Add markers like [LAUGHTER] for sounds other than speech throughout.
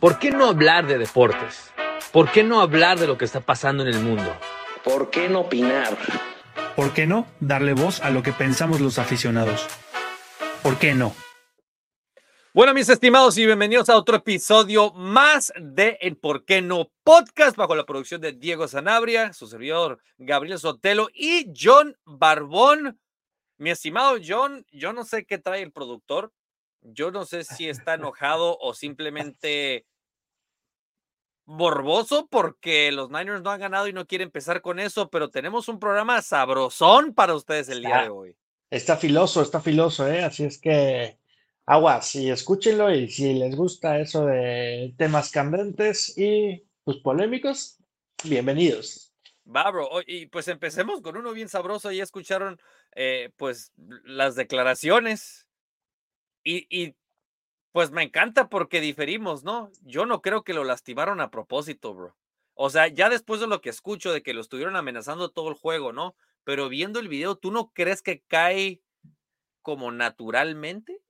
¿Por qué no hablar de deportes? ¿Por qué no hablar de lo que está pasando en el mundo? ¿Por qué no opinar? ¿Por qué no darle voz a lo que pensamos los aficionados? ¿Por qué no? Bueno, mis estimados, y bienvenidos a otro episodio más de El Por qué no podcast bajo la producción de Diego Sanabria, su servidor Gabriel Sotelo y John Barbón. Mi estimado John, yo no sé qué trae el productor. Yo no sé si está [LAUGHS] enojado o simplemente morboso porque los Niners no han ganado y no quiere empezar con eso, pero tenemos un programa sabrosón para ustedes el día de hoy. Está filoso, está filoso, ¿eh? Así es que aguas y escúchenlo y si les gusta eso de temas candentes y pues polémicos, bienvenidos. Va, bro. Y pues empecemos con uno bien sabroso. Ya escucharon eh, pues las declaraciones y, pues me encanta porque diferimos, ¿no? Yo no creo que lo lastimaron a propósito, bro. O sea, ya después de lo que escucho de que lo estuvieron amenazando todo el juego, ¿no? Pero viendo el video, ¿tú no crees que cae como naturalmente?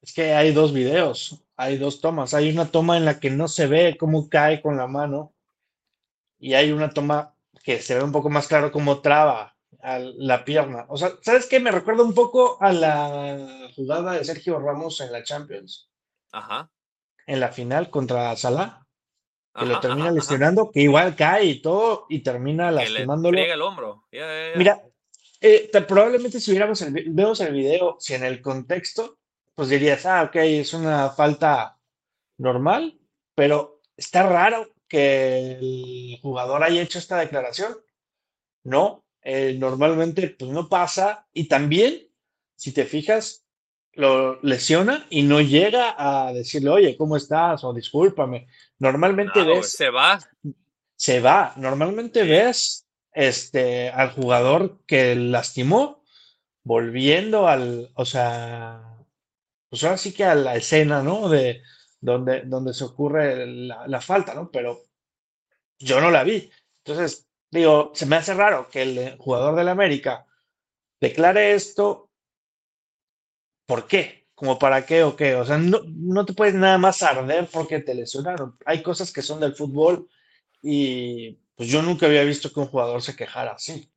Es que hay dos videos, hay dos tomas. Hay una toma en la que no se ve cómo cae con la mano y hay una toma que se ve un poco más claro cómo traba a la pierna. O sea, ¿sabes qué? Me recuerda un poco a la jugada de Sergio Ramos en la Champions. Ajá. En la final contra Salah. Que lo termina lesionando, que igual cae y todo, y termina lastimándolo. el hombro. Mira, eh, probablemente si viéramos el, vemos el video, si en el contexto, pues dirías, ah, ok, es una falta normal, pero está raro que el jugador haya hecho esta declaración. No, eh, normalmente pues no pasa y también, si te fijas, lo lesiona y no llega a decirle, oye, ¿cómo estás? o discúlpame. Normalmente ves... Se va. Se va. Normalmente ves este, al jugador que lastimó volviendo al, o sea, pues ahora sí que a la escena, ¿no? De donde, donde se ocurre la, la falta, ¿no? Pero yo no la vi. Entonces, digo, se me hace raro que el jugador del América declare esto. ¿Por qué? ¿Como para qué o qué? O sea, no, no te puedes nada más arder porque te lesionaron. Hay cosas que son del fútbol y pues yo nunca había visto que un jugador se quejara así.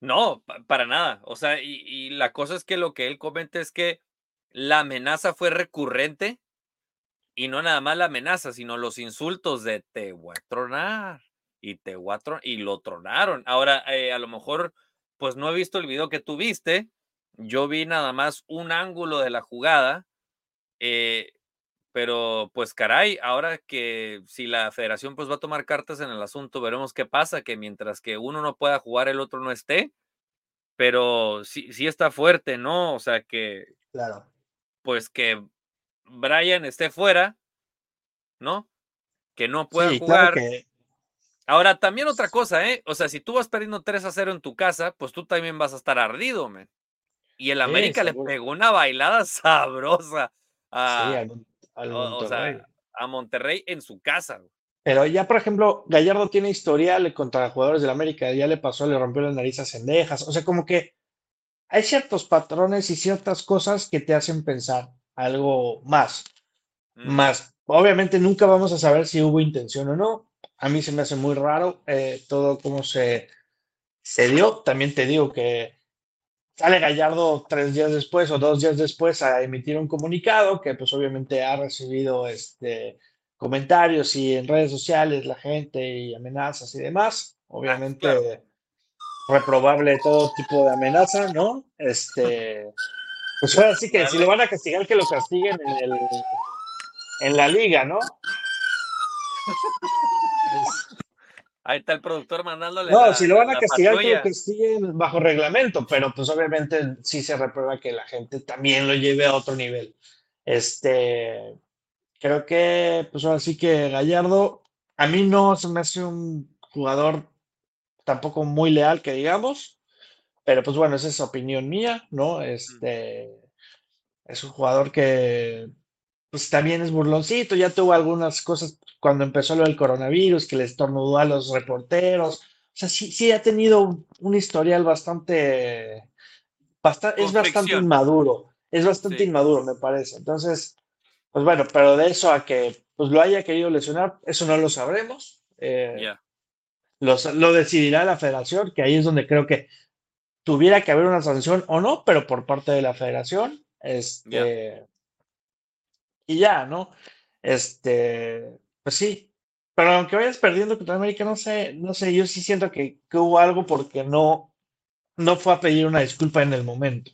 No, para nada. O sea, y, y, la cosa es que lo que él comenta es que la amenaza fue recurrente y no nada más la amenaza, sino los insultos de te voy a tronar, y te y lo tronaron. Ahora, eh, a lo mejor, pues no he visto el video que tú viste. Yo vi nada más un ángulo de la jugada. Eh, pero pues caray, ahora que si la federación pues va a tomar cartas en el asunto, veremos qué pasa, que mientras que uno no pueda jugar, el otro no esté. Pero sí, sí está fuerte, ¿no? O sea que... Claro. Pues que Brian esté fuera, ¿no? Que no pueda jugar. Ahora, también otra cosa, ¿eh? O sea, si tú vas perdiendo 3 a 0 en tu casa, pues tú también vas a estar ardido, man. Y el América le pegó una bailada [LAUGHS] sabrosa a, Monterrey. a Monterrey en su casa. Pero ya, por ejemplo, Gallardo tiene historial contra jugadores del América, ya le pasó, le rompió las narices a Cendejas. O sea, como que hay ciertos patrones y ciertas cosas que te hacen pensar algo más. Más, obviamente nunca vamos a saber si hubo intención o no, a mí se me hace muy raro eh, todo cómo se, se dio. También te digo que sale Gallardo tres días después o dos días después a emitir un comunicado que pues obviamente ha recibido este, comentarios y en redes sociales la gente y amenazas y demás. Obviamente reprobable todo tipo de amenaza, ¿no? Este, pues ahora sí que si le van a castigar, que lo castiguen en, el, en la liga, ¿no? Ahí está el productor mandándole. No, si lo van a castigar, que lo castiguen bajo reglamento, pero pues obviamente sí se reprueba que la gente también lo lleve a otro nivel. Este, creo que, pues ahora sí que Gallardo, a mí no se me hace un jugador tampoco muy leal, que digamos, pero pues bueno, esa es opinión mía, ¿no? Este, es un jugador que pues también es burloncito, ya tuvo algunas cosas cuando empezó lo del coronavirus, que le estornudó a los reporteros. O sea, sí, sí ha tenido un, historial bastante, bastante es bastante inmaduro, es bastante inmaduro, me parece. Entonces, Pues bueno, pero de eso a que pues lo haya querido lesionar, eso no lo sabremos. Eh, los- lo decidirá la federación, que ahí es donde creo que tuviera que haber una sanción o no, pero por parte de la federación. Este, Y ya, ¿no? Este, pues sí. Pero aunque vayas perdiendo contra América, no sé, no sé, yo sí siento que, hubo algo porque no, no fue a pedir una disculpa en el momento.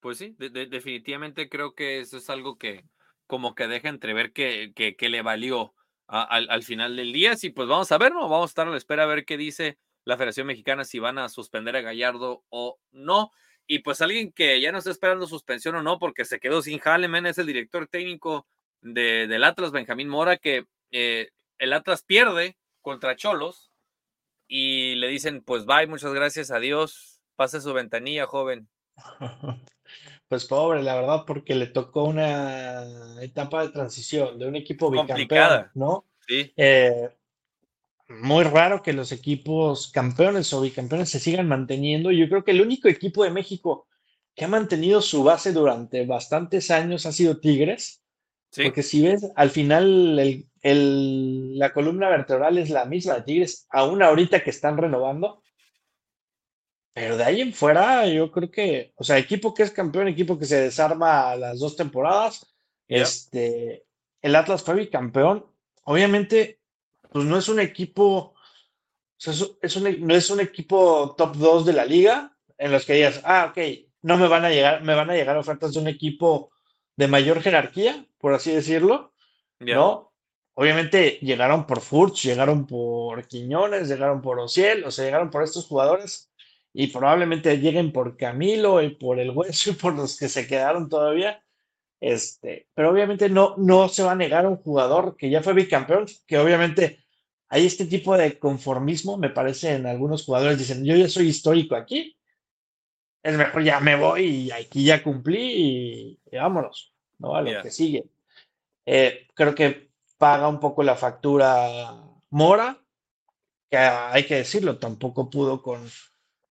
Pues sí, de- de- definitivamente creo que eso es algo que como que deja entrever que, que, le valió al, al final del día. Sí, pues vamos a ver, ¿no? Vamos a estar a la espera a ver qué dice la Federación Mexicana, si van a suspender a Gallardo o no. Y pues alguien que ya no está esperando suspensión o no, porque se quedó sin Haleman, es el director técnico de, del Atlas, Benjamín Mora, que eh, el Atlas pierde contra Cholos y le dicen, pues bye, muchas gracias, adiós, pase su ventanilla, joven. [LAUGHS] Pues pobre, la verdad, porque le tocó una etapa de transición de un equipo bicampeón, Complicada. ¿no? Sí, Eh, muy raro que los equipos campeones o bicampeones se sigan manteniendo. Yo creo que el único equipo de México que ha mantenido su base durante bastantes años ha sido Tigres, sí. porque si ves, al final el- el- la columna vertebral es la misma de Tigres, aún ahorita que están renovando. Pero de ahí en fuera, yo creo que, o sea, equipo que es campeón, equipo que se desarma a las dos temporadas, Ya. este, el Atlas fue bicampeón. Obviamente, pues no es un equipo, o sea, es, un, no es un equipo top 2 de la liga en los que digas, ah, ok, no me van a llegar, me van a llegar ofertas de un equipo de mayor jerarquía, por así decirlo. ¿no? Obviamente llegaron por Furch, llegaron por Quiñones, llegaron por Ociel, o sea, llegaron por estos jugadores y probablemente lleguen por Camilo y por el Hueso y por los que se quedaron todavía. Este, pero obviamente no, no se va a negar a un jugador que ya fue bicampeón, que obviamente hay este tipo de conformismo, me parece, en algunos jugadores dicen, yo ya soy histórico aquí, es mejor ya me voy y aquí ya cumplí y, y vámonos, ¿no? A lo que sigue. Eh, creo que paga un poco la factura Mora, que hay que decirlo, tampoco pudo con,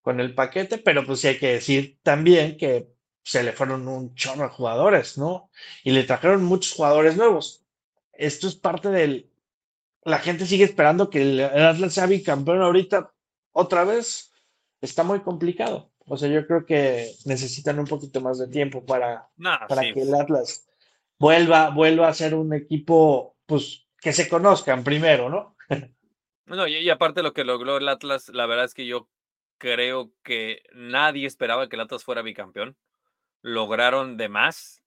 con el paquete, pero pues sí hay que decir también que se le fueron un chorro de jugadores, ¿no? Y le trajeron muchos jugadores nuevos. Esto es parte del... La gente sigue esperando que el Atlas sea bicampeón ahorita otra vez. Está muy complicado. O sea, yo creo que necesitan un poquito más de tiempo para, para sí. que el Atlas vuelva, vuelva a ser un equipo, pues, que se conozcan primero, ¿no? No, y, y aparte lo que logró el Atlas, la verdad es que yo creo que nadie esperaba que el Atlas fuera bicampeón. Lograron de más,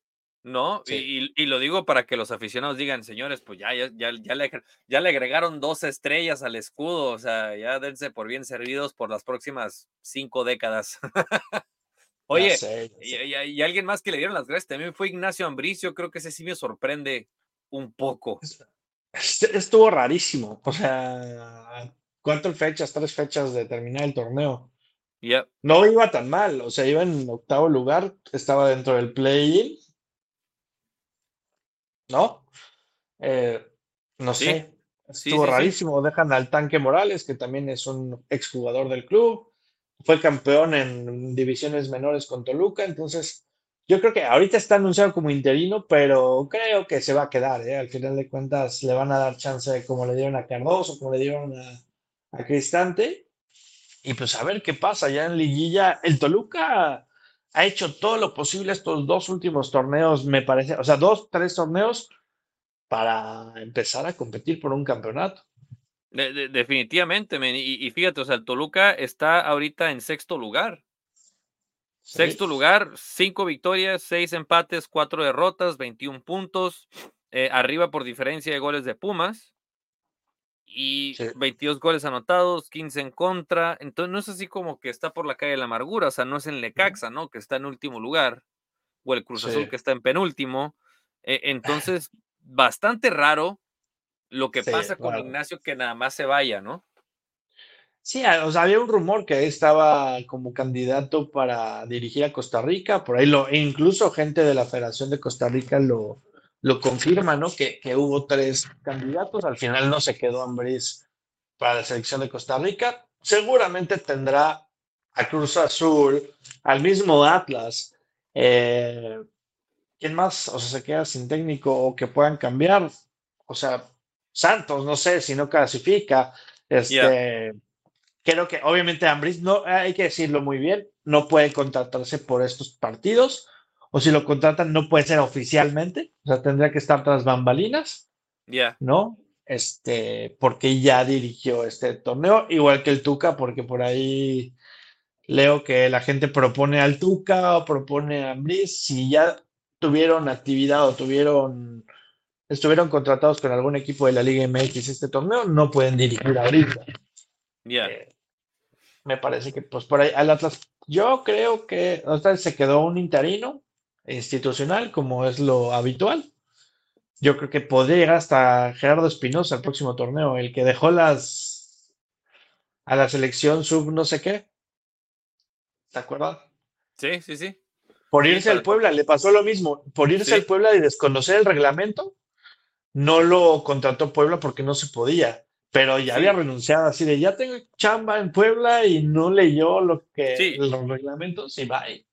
¿no? Y- Sí. Y, y lo digo para que los aficionados digan, señores, pues ya, ya, ya, ya le, ya le agregaron dos estrellas al escudo, o sea, ya dense por bien servidos por las próximas cinco décadas. [LAUGHS] Ya Oye, sé, ya y, sé. y- y alguien más que le dieron las gracias también fue Ignacio Ambricio, creo que ese sí me sorprende un poco. Est- Estuvo rarísimo. O sea, ¿cuántas fechas? Tres fechas de terminar el torneo. No iba tan mal. O sea, iba en octavo lugar, estaba dentro del play-in, ¿no? Eh, no Sí, sé. sí, Estuvo sí, rarísimo. Dejan al Tanque Morales, que también es un exjugador del club. Fue campeón en divisiones menores con Toluca. Entonces, yo creo que ahorita está anunciado como interino, pero creo que se va a quedar, ¿eh? Al final de cuentas, le van a dar chance como le dieron a Cardoso, como le dieron a, a Cristante. Y pues a ver qué pasa ya en Liguilla. El Toluca ha hecho todo lo posible estos dos últimos torneos, me parece, o sea, dos, tres torneos para empezar a competir por un campeonato. de- de- definitivamente, men, Y, y fíjate, o sea, el Toluca está ahorita en sexto lugar. Sexto lugar, cinco victorias, seis empates, cuatro derrotas, 21 puntos, eh, arriba por diferencia de goles de Pumas y Sí. 22 goles anotados, 15 en contra. Entonces no es así como que está por la calle de la amargura, o sea, no es el Necaxa, ¿no? Que está en último lugar, o el Cruz Azul que está en penúltimo. Eh, [LAUGHS] entonces, bastante raro lo que Sí, pasa con. Ignacio que nada más se vaya, ¿no? Sí, o sea, había un rumor que estaba como candidato para dirigir a Costa Rica, por ahí lo, e incluso gente de la Federación de Costa Rica lo, lo confirma, ¿no? Que, que hubo tres candidatos, al final no se quedó Ambriz para la selección de Costa Rica, seguramente tendrá a Cruz Azul, al mismo Atlas, eh, ¿quién más? O sea, se queda sin técnico o que puedan cambiar. O sea, Santos, no sé si no clasifica. Este, creo que obviamente Ambris, no, hay que decirlo muy bien, no puede contratarse por estos partidos, o si lo contratan, no puede ser oficialmente, o sea, tendría que estar tras bambalinas, Ya. ¿no? Este, porque ya dirigió este torneo, igual que el Tuca, porque por ahí leo que la gente propone al Tuca o propone a Ambris, si ya tuvieron actividad o tuvieron estuvieron contratados con algún equipo de la Liga MX este torneo, no pueden dirigir ahorita. Ya. Eh, me parece que, pues por ahí, al Atlas, yo creo que otra vez se quedó un interino institucional, como es lo habitual. Yo creo que podría llegar hasta Gerardo Espinosa el próximo torneo, el que dejó las a la selección sub no sé qué. ¿Te acuerdas? Sí, sí, sí. Por Sí, irse al Puebla, le pasó lo mismo. Por irse Sí. al Puebla y desconocer el reglamento, no lo contrató Puebla porque no se podía. Pero ya Sí. había renunciado así de ya tengo chamba en Puebla y no leyó lo que los reglamentos y bye.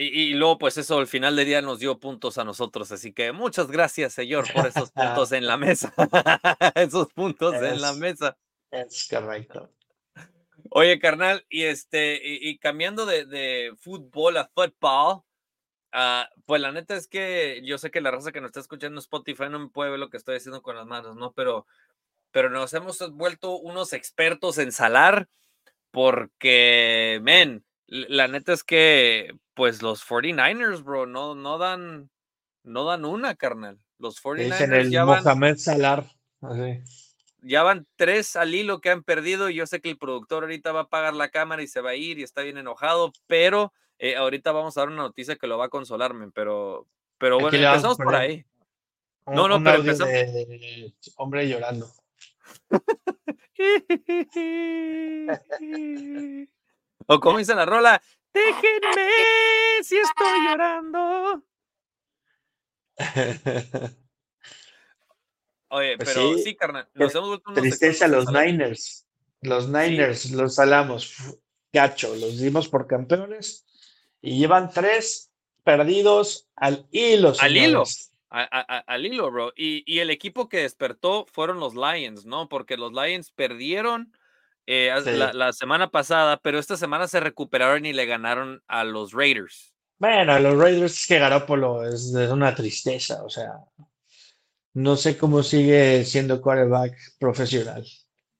Y, y luego, pues eso al final del día nos dio puntos a nosotros. Así que muchas gracias, señor, por esos [LAUGHS] puntos en la mesa. [LAUGHS] esos puntos en la Es- mesa. Es correcto. Oye, carnal, y este, y, y cambiando de, de fútbol a fútbol, ah, pues la neta es que yo sé que la raza que nos está escuchando en Spotify no me puede ver lo que estoy haciendo con las manos, ¿no? Pero, pero nos hemos vuelto unos expertos en salar, porque, men, la neta es que, pues los 49ers, bro, no, no dan, no dan una, carnal. Los Le Dicen 49ers el ya van, Mohamed Salar. Así. ya van tres al hilo que han perdido y yo sé que el productor ahorita va a apagar la cámara y se va a ir y está bien enojado, pero eh, ahorita vamos a dar una noticia que lo va a consolarme, pero, pero Aquí bueno, empezamos por ahí. Un, No, no, un pero empezamos- de hombre llorando. [LAUGHS] o como dice la rola, déjenme si estoy llorando. Oye, Pues pero sí, sí, carnal, nos hemos vuelto unos Tristeza los. Niners. Los Niners los salamos. Gacho, los dimos por campeones y llevan tres perdidos al hilo. Al hilo. señores. A- a- a- al hilo, bro. Y, y el equipo que despertó fueron los Lions, ¿no? Porque los Lions perdieron eh, Sí. la, la semana pasada, pero esta semana se recuperaron y le ganaron a los Raiders. Bueno, los Raiders es que Garoppolo es, es una tristeza, o sea, no sé cómo sigue siendo quarterback profesional.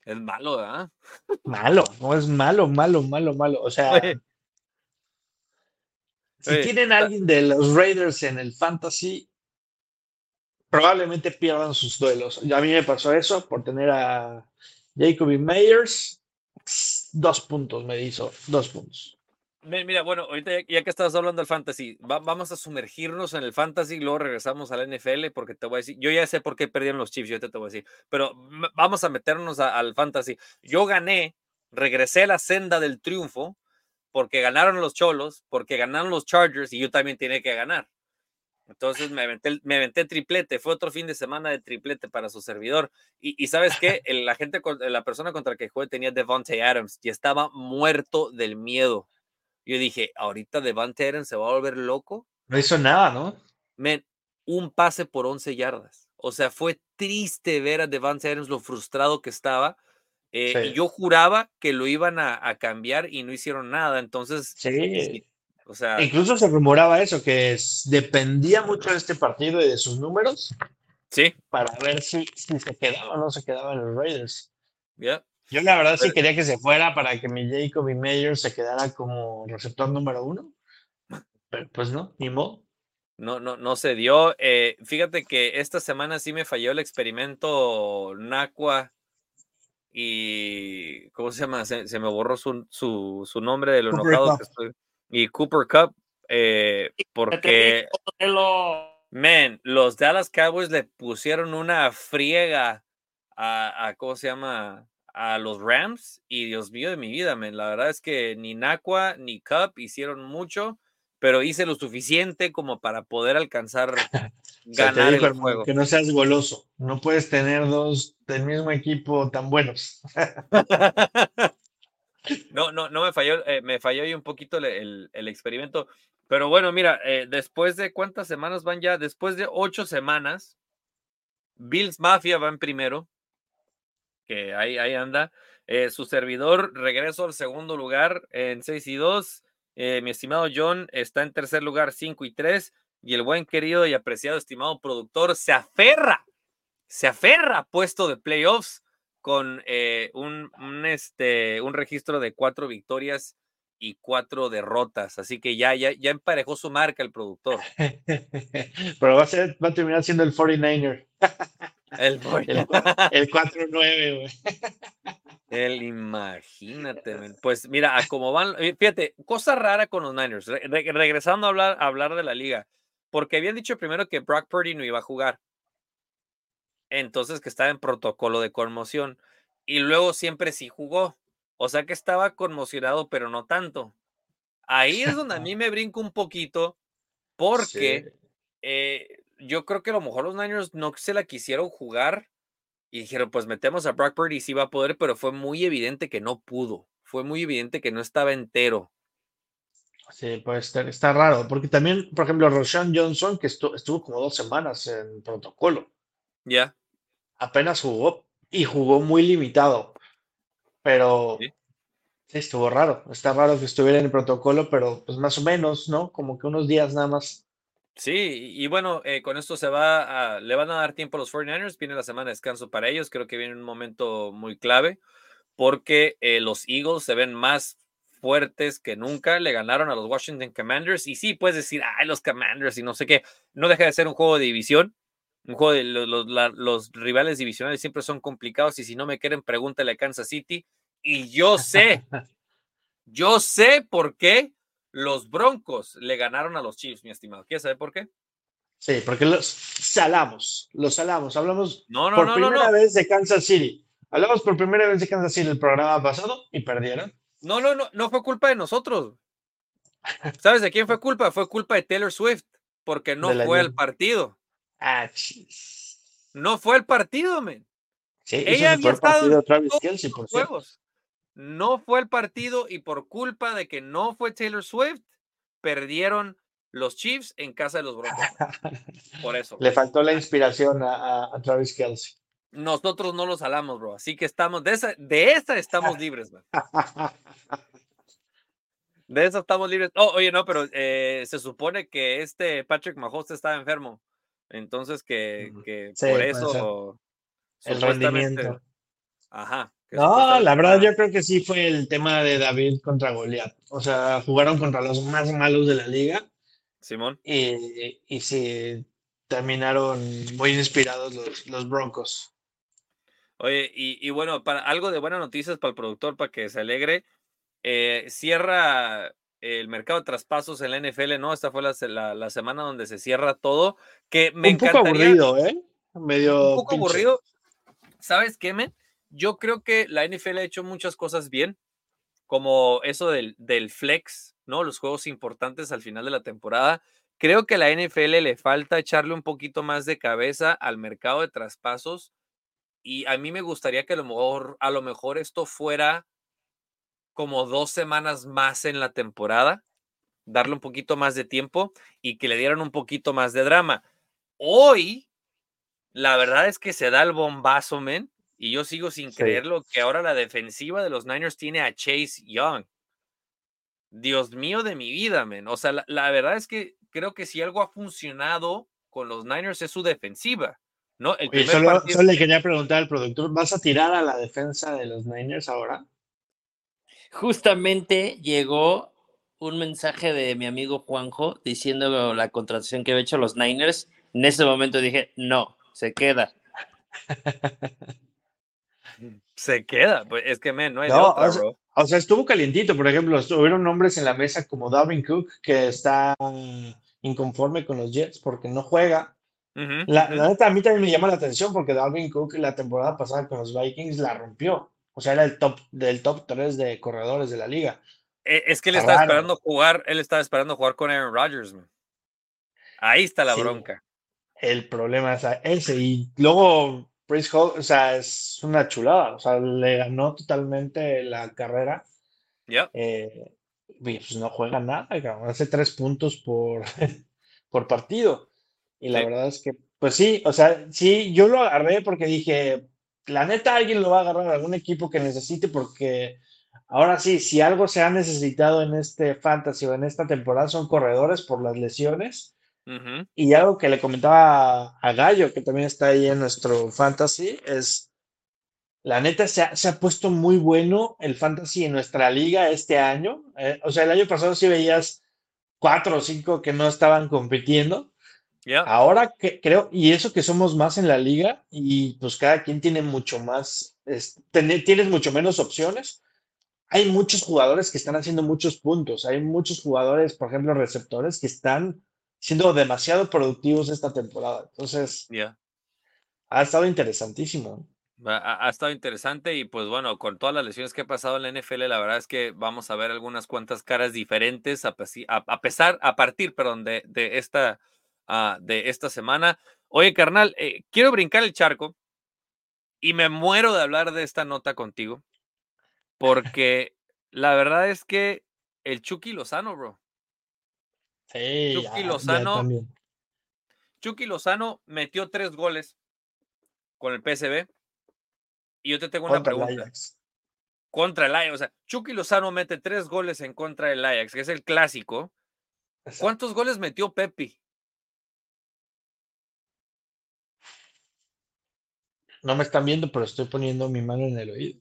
Es malo, ¿verdad? [LAUGHS] Malo, no es malo, malo, malo, malo. O sea, Oye. si Oye, tienen a alguien de los Raiders en el fantasy, probablemente pierdan sus duelos. A mí me pasó eso por tener a Jacoby Meyers. Dos puntos me hizo, dos puntos. Mira, bueno, ahorita ya, que estabas hablando del fantasy, va- vamos a sumergirnos en el fantasy y luego regresamos al NFL porque te voy a decir, yo ya sé por qué perdieron los Chiefs, yo ahorita te voy a decir, pero vamos a meternos al fantasy. Yo gané, regresé a la senda del triunfo porque ganaron los Cholos, porque ganaron los Chargers y yo también tenía que ganar. Entonces me aventé, me aventé triplete, fue otro fin de semana de triplete para su servidor. Y, y ¿sabes qué? [LAUGHS] El- la gente, la persona contra la que jugué tenía Devontae Adams y estaba muerto del miedo. Yo dije, ahorita Devante Adams se va a volver loco. No hizo nada, ¿no? Men, un pase por 11 yardas. O sea, fue triste ver a Devante Adams lo frustrado que estaba. eh, Sí. Y yo juraba que lo iban a, a cambiar y no hicieron nada. Entonces, Sí. Sí, o sea, Incluso se rumoraba eso, que es- dependía mucho de este partido y de sus números sí, para ver si, si se quedaba o no se quedaba en los Raiders. ya. Yo la verdad sí Pero- quería que se fuera para que mi Jacoby Meyers se quedara como receptor número uno, pero pues no, ni modo. No, no, no se dio. Eh, fíjate que esta semana sí me falló el experimento Nacua y ¿cómo se llama? Se, se me borró su, su, su nombre de lo enojado que estoy. Y Cooper Cup, eh, porque, man, los Dallas Cowboys le pusieron una friega a, a, ¿cómo se llama? A los Rams y Dios mío de mi vida, man. La verdad es que ni Nacua ni Cup hicieron mucho, pero hice lo suficiente como para poder alcanzar [LAUGHS] ganar dijo, el juego. que no seas goloso, no puedes tener dos del mismo equipo tan buenos. [LAUGHS] No, no, no me falló, eh, me falló ahí un poquito el, experimento. Pero bueno, mira, eh, después de cuántas semanas van ya, después de ocho semanas, Bills Mafia va en primero, que ahí, ahí anda. Eh, su servidor regreso al segundo lugar en 6 y 2. Eh, mi estimado John está en tercer lugar 5 y 3. Y el buen querido y apreciado estimado productor se aferra, se aferra a puesto de playoffs con eh, un, un, este, un registro de cuatro victorias y cuatro derrotas. Así que ya, ya, ya emparejó su marca el productor. [LAUGHS] Pero va a, ser, va a terminar siendo el 49er. El, [LAUGHS] El, el 4-9, güey. el imagínate, pues mira, a cómo van, eh, fíjate, cosa rara con los Niners, re- re- regresando a hablar, a hablar de la liga, porque habían dicho primero que Brock Purdy no iba a jugar, entonces que estaba en protocolo de conmoción, y luego siempre sí jugó, o sea que estaba conmocionado, pero no tanto. Ahí es donde a mí [LAUGHS] me brinco un poquito, porque eh, yo creo que a lo mejor los Niners no se la quisieron jugar y dijeron, pues metemos a Brock Purdy y sí va a poder, pero fue muy evidente que no pudo. Fue muy evidente que no estaba entero. Sí, pues está, está raro, porque también, por ejemplo, Roshan Johnson, que estu- estuvo como dos semanas en protocolo, Ya. Apenas jugó y jugó muy limitado, pero Sí. sí, estuvo raro, está raro que estuviera en el protocolo, pero pues más o menos, ¿no? Como que unos días nada más. Sí, y y bueno, eh, con esto se va a, le van a dar tiempo a los 49ers, viene la semana de descanso para ellos, creo que viene un momento muy clave, porque eh, los Eagles se ven más fuertes que nunca, le ganaron a los Washington Commanders, y sí, puedes decir, ay, los Commanders y no sé qué, no deja de ser un juego de división, un juego de los, los, la- los rivales divisionales siempre son complicados, y si no me quieren, pregúntale a Kansas City, y yo sé, yo sé por qué los Broncos le ganaron a los Chiefs, mi estimado. ¿Quieres saber por qué? Sí, porque los salamos, los salamos. Hablamos No, no, por no, primera vez de Kansas City. Hablamos por primera vez de Kansas City el programa pasado y perdieron. No, no, no, no fue culpa de nosotros. ¿Sabes de quién fue culpa? Fue culpa de Taylor Swift, porque no fue al partido. Ah, chis. No fue al partido, men. Sí, Ella había el estado partido Travis todos los por juegos. No fue el partido y por culpa de que no fue Taylor Swift, perdieron los Chiefs en casa de los Broncos. Por [LAUGHS] eso. Le faltó la inspiración a, a- a Travis Kelce. Nosotros no los jalamos, bro. Así que estamos, de esa, de esa estamos libres, man. [LAUGHS] De esa estamos libres. Oh, oye, no, pero eh, se supone que este Patrick Mahomes estaba enfermo. Entonces que, Ujú. que Sí, por eso. El rendimiento. Ajá. No, la verdad yo creo que sí fue el tema de David contra Goliat. O sea, jugaron contra los más malos de la liga Simón. y, y sí terminaron muy inspirados los, los Broncos. Oye, y, y bueno, para algo de buenas noticias para el productor, para que se alegre, eh, cierra el mercado de traspasos en la NFL, ¿no? Esta fue la, la- la semana donde se cierra todo, que me Un poco encantaría. aburrido, ¿eh? Medio un poco pinche. aburrido. ¿Sabes qué, men? Yo creo que la NFL ha hecho muchas cosas bien, como eso del, del flex, ¿no? Los juegos importantes al final de la temporada. Creo que a la NFL le falta echarle un poquito más de cabeza al mercado de traspasos y a mí me gustaría que a lo mejor, a lo mejor esto fuera como dos semanas más en la temporada, darle un poquito más de tiempo y que le dieran un poquito más de drama. Hoy, la verdad es que se da el bombazo, men, y yo sigo sin Sí. creerlo que ahora la defensiva de los Niners tiene a Chase Young. Dios mío de mi vida, men. O sea, la, la verdad es que creo que si algo ha funcionado con los Niners es su defensiva, ¿no? El Oye, solo, partido- solo le quería preguntar al productor, ¿vas a tirar a la defensa de los Niners ahora? Justamente llegó un mensaje de mi amigo Juanjo diciendo la contratación que había hecho los Niners. En ese momento dije, no, se queda. [LAUGHS] se queda. Pues es que, men, no hay de No, otra, o sea, bro. O sea, estuvo calientito, por ejemplo, estuvieron nombres en la mesa como Dalvin Cook, que está inconforme con los Jets porque no juega. La, la neta, a mí también me llama la atención porque Dalvin Cook la temporada pasada con los Vikings la rompió. O sea, era el top del top 3 de corredores de la liga. Eh, Es que él estaba raro. esperando jugar, él estaba esperando jugar con Aaron Rodgers, man. Ahí está la Sí. bronca. El problema es ese. Y luego, Price Hall, o sea, es una chulada. O sea, le ganó totalmente la carrera Ya. eh, pues no juega nada, cabrón, hace tres puntos por, [LAUGHS] por partido. Y la Sí. verdad es que, pues sí, o sea, sí, yo lo agarré porque dije, la neta alguien lo va a agarrar, algún equipo que necesite, porque ahora sí, si algo se ha necesitado en este fantasy o en esta temporada son corredores por las lesiones. Y algo que le comentaba a, a Gallo, que también está ahí en nuestro fantasy, es la neta se ha, se ha puesto muy bueno el fantasy en nuestra liga este año. Eh, o sea, el año pasado sí veías cuatro o cinco que no estaban compitiendo. Ya. Ahora que creo, y eso que somos más en la liga, y pues cada quien tiene mucho más, es- ten- tienes mucho menos opciones. Hay muchos jugadores que están haciendo muchos puntos. Hay muchos jugadores, por ejemplo, receptores, que están siendo demasiado productivos esta temporada. Entonces, Ya. ha estado interesantísimo. Ha, ha- estado interesante y pues bueno, con todas las lesiones que ha pasado en la NFL, la verdad es que vamos a ver algunas cuantas caras diferentes a, a- a pesar, a partir, perdón, de, de esta, ah, de esta semana. Oye, carnal, eh, quiero brincar el charco y me muero de hablar de esta nota contigo, porque la verdad es que el Chucky Lozano, bro. Sí, Chucky ya- Lozano. Chucky Lozano metió tres goles con el PSV. Y yo te tengo una Contra el pregunta. Contra el Ajax. O sea, Chucky Lozano mete tres goles en contra del Ajax, que es el clásico. Exacto. ¿Cuántos goles metió Pepi? No me están viendo, pero estoy poniendo mi mano en el oído.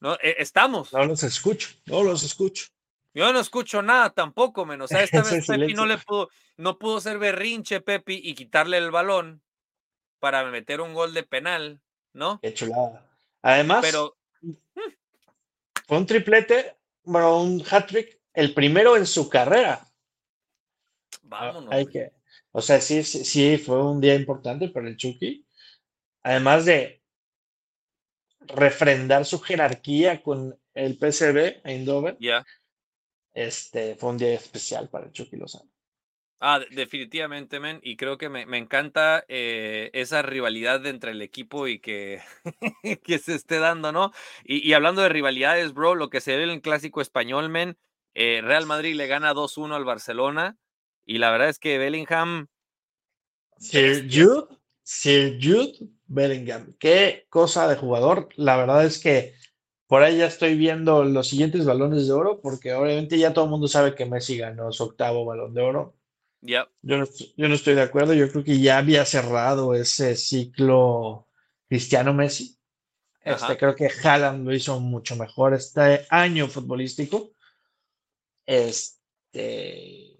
No, Eh, estamos. No los escucho, no los escucho. Yo no escucho nada tampoco, menos. O sea, [LAUGHS] esta vez Pepi no le pudo, no pudo ser berrinche Pepi y quitarle el balón para meter un gol de penal, ¿no? Qué chulada. Además, Pero fue un triplete, bueno, un hat-trick, el primero en su carrera. Ah, vámonos. hay güey. que, o sea, sí, sí, sí, fue un día importante para el Chucky. Además de refrendar su jerarquía con el PSV Eindhoven, Ya. este, fue un día especial para el Chucky Lozano. Ah, de- definitivamente, men. Y creo que me, me encanta eh, esa rivalidad de entre el equipo y que, [LAUGHS] que se esté dando, ¿no? Y, y hablando de rivalidades, bro, lo que se ve en el clásico español, men, eh, Real Madrid le gana 2-1 al Barcelona. Y la verdad es que Bellingham, Sir Jude, Sir Jude Bellingham, qué cosa de jugador. La verdad es que por ahí ya estoy viendo los siguientes balones de oro, porque obviamente ya todo el mundo sabe que Messi ganó su octavo balón de oro. ya, Yo no, yo no estoy de acuerdo, yo creo que ya había cerrado ese ciclo Cristiano Messi. Este, Ajá. creo que Haaland lo hizo mucho mejor este año futbolístico. Este,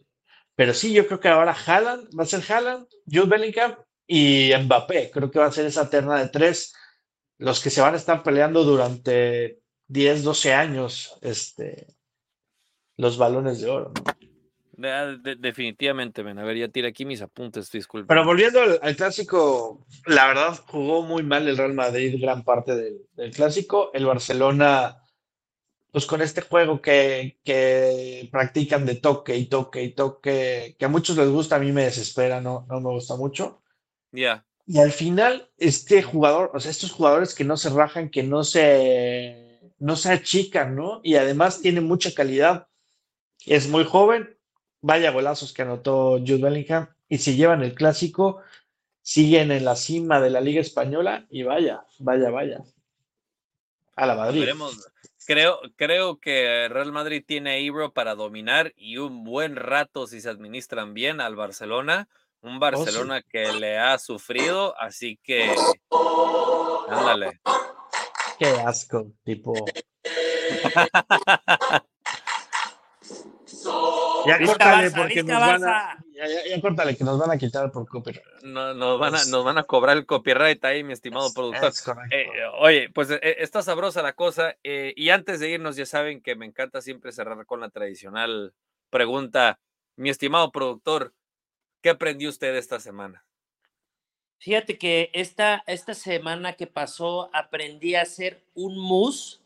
pero sí, yo creo que ahora Haaland va a ser Haaland, Jude Bellingham y Mbappé. Creo que va a ser esa terna de tres los que se van a estar peleando durante 10, 12 años este, los balones de oro. ¿no? de- de- definitivamente, men. A ver, ya tiré aquí mis apuntes, disculpe. Pero volviendo al, al clásico, la verdad jugó muy mal el Real Madrid gran parte del, del clásico. El Barcelona, pues con este juego que, que practican de toque y toque y toque, que a muchos les gusta, a mí me desespera, no, no me gusta mucho. Ya, Y al final, este jugador, o sea, estos jugadores que no se rajan, que no se, no se achican, ¿no? Y además tiene mucha calidad. Es muy joven, vaya golazos que anotó Jude Bellingham. Y si llevan el clásico, siguen en la cima de la Liga Española y vaya, vaya, vaya. A la Madrid. veremos. Creo, creo que Real Madrid tiene a Ibro para dominar y un buen rato si se administran bien al Barcelona. Un Barcelona que le ha sufrido, así que ándale. Qué asco, tipo. [LAUGHS] Ya córtale Barça, porque nos van a. Ya, ya- ya córtale que nos van a quitar por copyright. No, nos, van a, nos van a cobrar el copyright ahí, mi estimado Es- productor. es correcto. Eh, oye, pues eh, está sabrosa la cosa. eh, y antes de irnos, ya saben que me encanta siempre cerrar con la tradicional pregunta. Mi estimado productor, ¿qué aprendió usted esta semana? Fíjate que esta, esta semana que pasó aprendí a hacer un mousse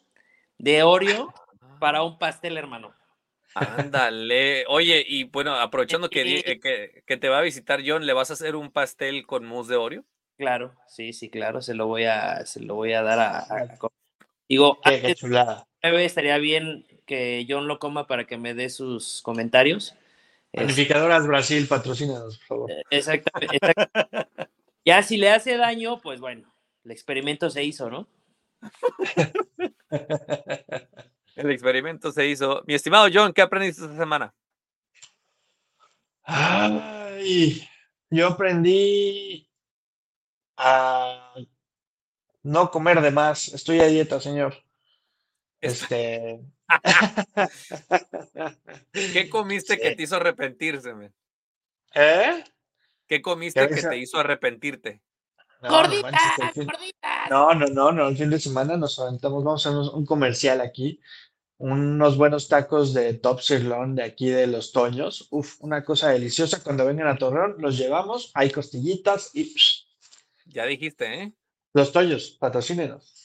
de Oreo para un pastel, hermano. Ándale. Oye, y bueno, aprovechando que, eh, [LAUGHS] que, que te va a visitar John, ¿le vas a hacer un pastel con mousse de Oreo? Claro, sí, sí, claro, se lo voy a, se lo voy a dar a, a- a- Digo, Qué, antes chulada. estaría bien que John lo coma para que me dé sus comentarios. Es- Panificadoras Brasil, patrocínanos, por favor. Eh, Exactamente. exact- [LAUGHS] Ya si le hace daño, pues bueno, el experimento se hizo, ¿no? [LAUGHS] El experimento se hizo. Mi estimado John, ¿qué aprendiste esta semana? Ay, yo aprendí a no comer de más. Estoy a dieta, señor. Este. ¿Qué [LAUGHS] comiste que te hizo arrepentirse, men? ¿Eh? ¿Qué comiste que te hizo arrepentirte? No, no ¡Gorditas! manches, el fin- ¡Gorditas! No, no, no, no. El fin de semana nos aventamos, vamos a hacer un comercial aquí. Unos buenos tacos de top sirloin de aquí de Los Toños. Uf, una cosa deliciosa. Cuando vengan a Torreón, los llevamos. Hay costillitas y psh, Ya dijiste, ¿eh? Los Toños, patrocínenos.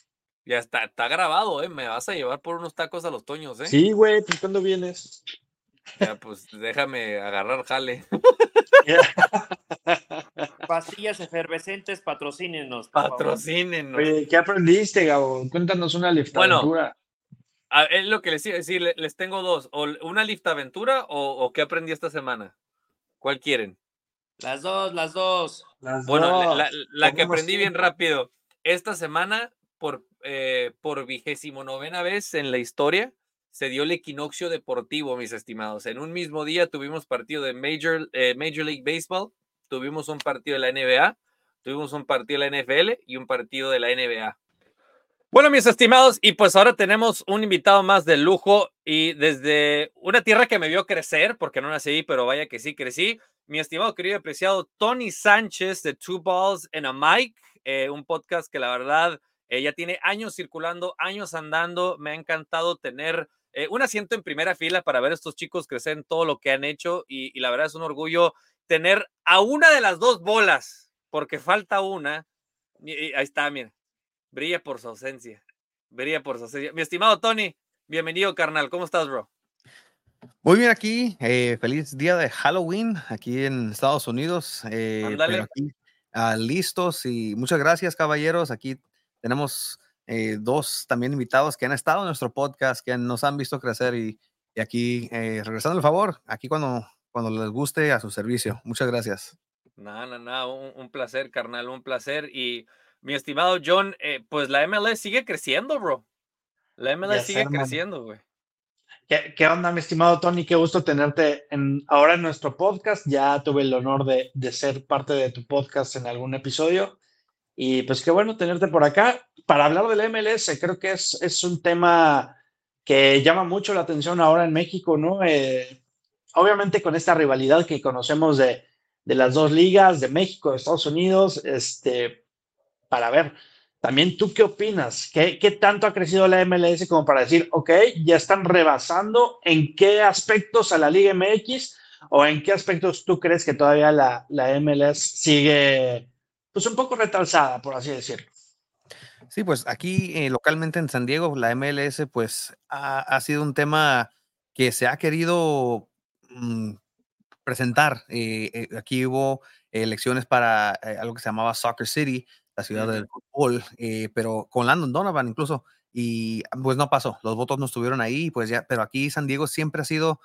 Ya está, está grabado, ¿eh? Me vas a llevar por unos tacos a los toños, ¿eh? Sí, güey, pues cuando vienes. Ya, pues déjame agarrar jale. [LAUGHS] Pastillas efervescentes, patrocínenos. Patrocínenos. Oye, ¿qué aprendiste, Gabo? Cuéntanos una liftaventura. Ah, es lo que les iba a decir, le- les tengo dos. O una lift aventura o, o qué aprendí esta semana. ¿Cuál quieren? Las dos, las dos. Las Bueno, la, dos. la- la que aprendí bien rápido. Esta semana, por, eh, por vigésimo novena vez en la historia, se dio el equinoccio deportivo, mis estimados. En un mismo día tuvimos partido de Major, eh, Major League Baseball, tuvimos un partido de la NBA, tuvimos un partido de la NFL y un partido de la NBA. Bueno, mis estimados, y pues ahora tenemos un invitado más de lujo y desde una tierra que me vio crecer, porque no nací pero vaya que sí crecí, mi estimado, querido y apreciado Tony Sánchez de Two Balls and a Mic, eh, un podcast que la verdad eh, ya tiene años circulando, años andando. Me ha encantado tener eh, un asiento en primera fila para ver a estos chicos crecer en todo lo que han hecho y, y la verdad es un orgullo tener a una de las dos bolas, porque falta una. Y- y ahí está, mira, brilla por su ausencia, brilla por su ausencia. Mi estimado Tony, bienvenido, carnal, ¿cómo estás, bro? Muy bien aquí, eh, feliz día de Halloween aquí en Estados Unidos. eh, Ándale. pero aquí ah, listos y muchas gracias caballeros. Aquí tenemos eh, dos también invitados que han estado en nuestro podcast, que nos han visto crecer y, y aquí eh, regresando el favor, aquí cuando, cuando les guste a su servicio. Muchas gracias. No, no, no, un, un placer, carnal, un placer. Y mi estimado John, eh, pues la MLS sigue creciendo, bro. La MLS Ya sé, sigue hermano. creciendo, güey. ¿Qué, qué onda, mi estimado Tony? Qué gusto tenerte en, ahora en nuestro podcast. Ya tuve el honor de, de ser parte de tu podcast en algún episodio. Y pues qué bueno tenerte por acá para hablar del MLS. Creo que es, es un tema que llama mucho la atención ahora en México, ¿no? Eh, obviamente con esta rivalidad que conocemos de, de las dos ligas, de México, de Estados Unidos, este, para ver, también tú qué opinas, ¿Qué, qué tanto ha crecido la MLS como para decir, ok, ya están rebasando en qué aspectos a la Liga MX o en qué aspectos tú crees que todavía la, la MLS sigue pues un poco retrasada, por así decirlo. Sí, pues aquí eh, localmente en San Diego, la MLS, pues ha, ha sido un tema que se ha querido mm, presentar. Eh, eh, aquí hubo elecciones para algo que se llamaba Soccer City, la ciudad del fútbol, pero con Landon Donovan incluso, y pues no pasó, los votos no estuvieron ahí, pues ya, pero aquí San Diego siempre ha sido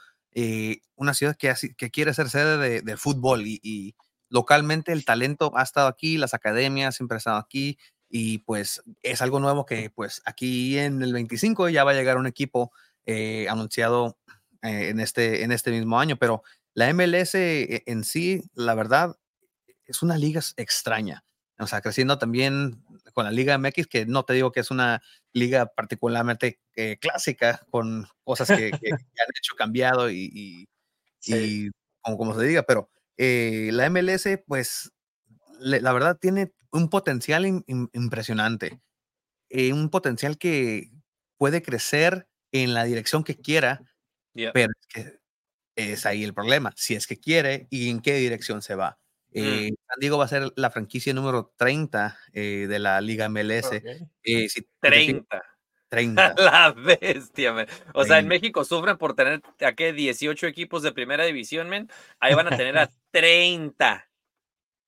una ciudad que, que quiere ser sede de, del fútbol y, y localmente el talento ha estado aquí, las academias siempre han estado aquí y pues es algo nuevo que pues aquí en el 25 ya va a llegar un equipo eh, anunciado eh, en, este, en este mismo año, pero la MLS e- en sí, la verdad, es una liga extraña. O sea, creciendo también con la Liga MX, que no te digo que es una liga particularmente eh, clásica, con cosas que, que- que han hecho cambiado y, y- y como, como se diga, pero eh, la MLS, pues, le- la verdad tiene un potencial im- im- impresionante, eh, un potencial que puede crecer en la dirección que quiera, Yeah. pero es que es ahí el problema, si es que quiere y en qué dirección se va. Eh, San Diego va a ser la franquicia número 30 eh, de la Liga MLS. si- fijas, 30. 30. [LAUGHS] La bestia, man. O sea, en 30. México sufren por tener a qué 18 equipos de primera división, men. Ahí van a tener a [LAUGHS] 30.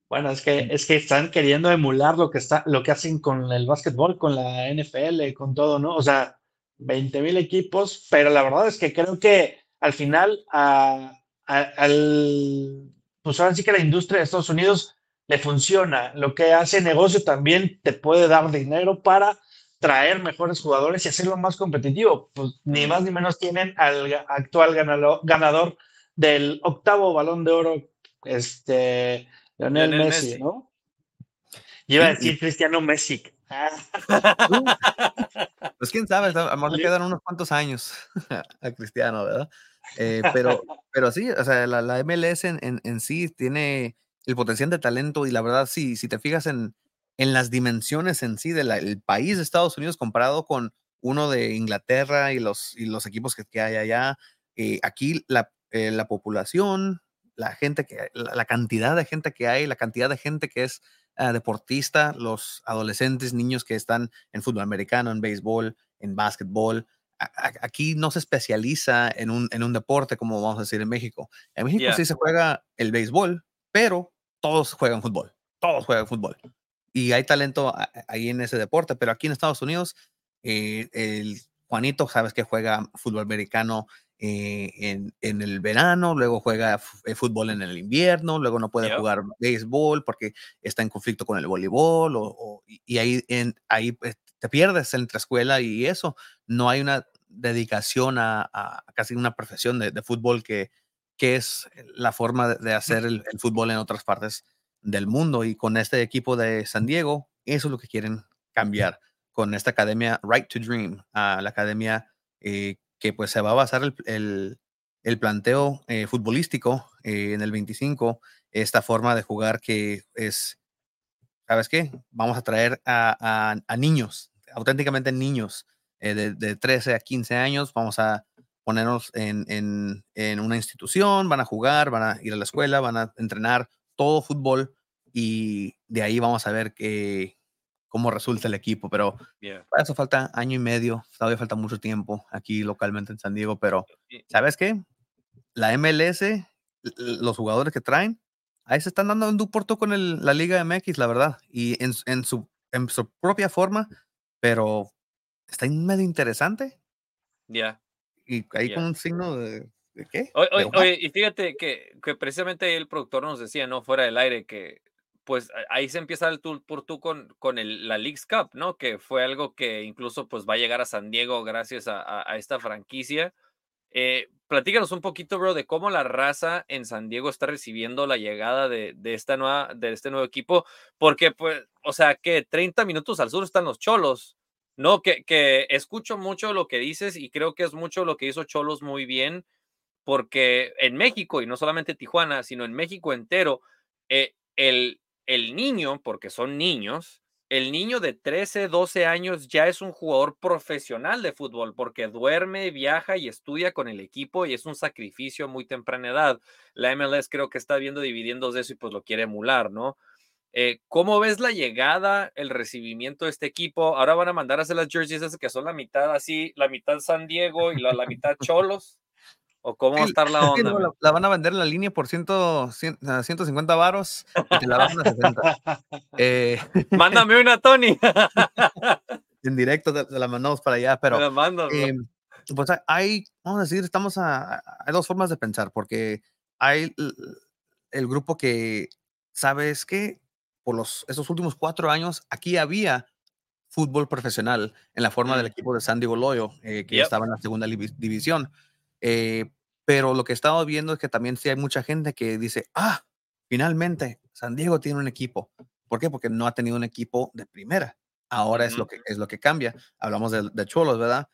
Bueno, es que, es que están queriendo emular lo que está, lo que hacen con el básquetbol, con la NFL, con todo, ¿no? O sea, 20 mil equipos, pero la verdad es que creo que al final a, al, pues ahora sí que la industria de Estados Unidos le funciona. Lo que hace negocio también te puede dar dinero para traer mejores jugadores y hacerlo más competitivo. Pues ni más ni menos tienen al actual ganador, del octavo balón de oro, este, Lionel, Messi, ¿no? iba a decir Cristiano Messi. [LAUGHS] pues quién sabe, a lo le quedan unos cuantos años [LAUGHS] a Cristiano, ¿verdad? Eh, pero, pero sí, o sea, la, MLS en, sí tiene el potencial de talento y la verdad, sí, si te fijas en, en las dimensiones en sí del país de Estados Unidos comparado con uno de Inglaterra y los, y los equipos que, hay allá, eh, aquí la, eh, la, población, la gente que, la, cantidad de gente que hay, la cantidad de gente que es ah, deportista, los adolescentes, niños que están en fútbol americano, en béisbol, en básquetbol, aquí no se especializa en un, en un deporte como vamos a decir en México. En México sí se juega el béisbol, pero todos juegan fútbol, todos juegan fútbol. Y hay talento ahí en ese deporte, pero aquí en Estados Unidos, eh, el Juanito, sabes que juega fútbol americano eh, en, en, el verano, luego juega eh, fútbol en el invierno, luego no puede jugar béisbol porque está en conflicto con el voleibol, o, y ahí, en, ahí pues, te pierdes entre escuela y eso. No hay una dedicación a, casi una profesión de, fútbol que, que es la forma de, hacer el, fútbol en otras partes del mundo. Y con este equipo de San Diego, eso es lo que quieren cambiar con esta academia Right to Dream, a la academia eh, que pues se va a basar el, el, planteo eh, futbolístico eh, en el 25, esta forma de jugar que es, ¿sabes qué? Vamos a traer a, a niños, auténticamente niños, eh, de, 13 a 15 años, vamos a ponernos en, en, una institución, van a jugar, van a ir a la escuela, van a entrenar todo fútbol y de ahí vamos a ver que, cómo resulta el equipo. Pero para eso falta año y medio, todavía falta mucho tiempo aquí localmente en San Diego, pero ¿sabes qué? La MLS, los jugadores que traen, ahí se están dando un duporto con el, la Liga MX, la verdad, y en, en, su, en su propia forma, pero está medio interesante. Ya. Y ahí con un signo de, qué? Oye, y fíjate que, que precisamente el productor nos decía, ¿no? Fuera del aire, que pues ahí se empieza el tour por tú con, con el, la Leagues Cup, ¿no? Que fue algo que incluso pues va a llegar a San Diego gracias a, a, esta franquicia. Eh, platícanos un poquito, bro, de cómo la raza en San Diego está recibiendo la llegada de, de, esta nueva, de este nuevo equipo, porque pues, o sea, que 30 minutos al sur están los cholos, no, que, que escucho mucho lo que dices y creo que es mucho lo que hizo Cholos muy bien, porque en México, y no solamente Tijuana, sino en México entero, eh, el, el niño, porque son niños, el niño de 13, 12 años ya es un jugador profesional de fútbol porque duerme, viaja y estudia con el equipo y es un sacrificio muy temprana edad. La MLS creo que está viendo dividiendo eso y pues lo quiere emular, ¿no? Eh, ¿Cómo ves la llegada, el recibimiento de este equipo? Ahora van a mandar a hacer las jerseys esas que son la mitad así, la mitad San Diego y la, mitad [LAUGHS] Cholos. ¿O cómo va a estar la onda? la, van a vender en la línea por 100, 150 varos y la van a 60. Eh, [LAUGHS] Mándame una, Tony. [LAUGHS] [LAUGHS] en directo te, la mandamos para allá, pero. La mando, eh, pues hay, vamos a decir, estamos a, hay dos formas de pensar, porque hay el grupo que, ¿sabes qué? por los, esos últimos cuatro años, aquí había fútbol profesional en la forma del mm. equipo de San Diego Loyo, eh, que estaba en la segunda división. Eh, pero lo que estamos viendo es que también sí hay mucha gente que dice, ah, finalmente San Diego tiene un equipo. ¿Por qué? Porque no ha tenido un equipo de primera. Ahora es, lo que, es lo que cambia. Hablamos de, de Cholos, ¿verdad?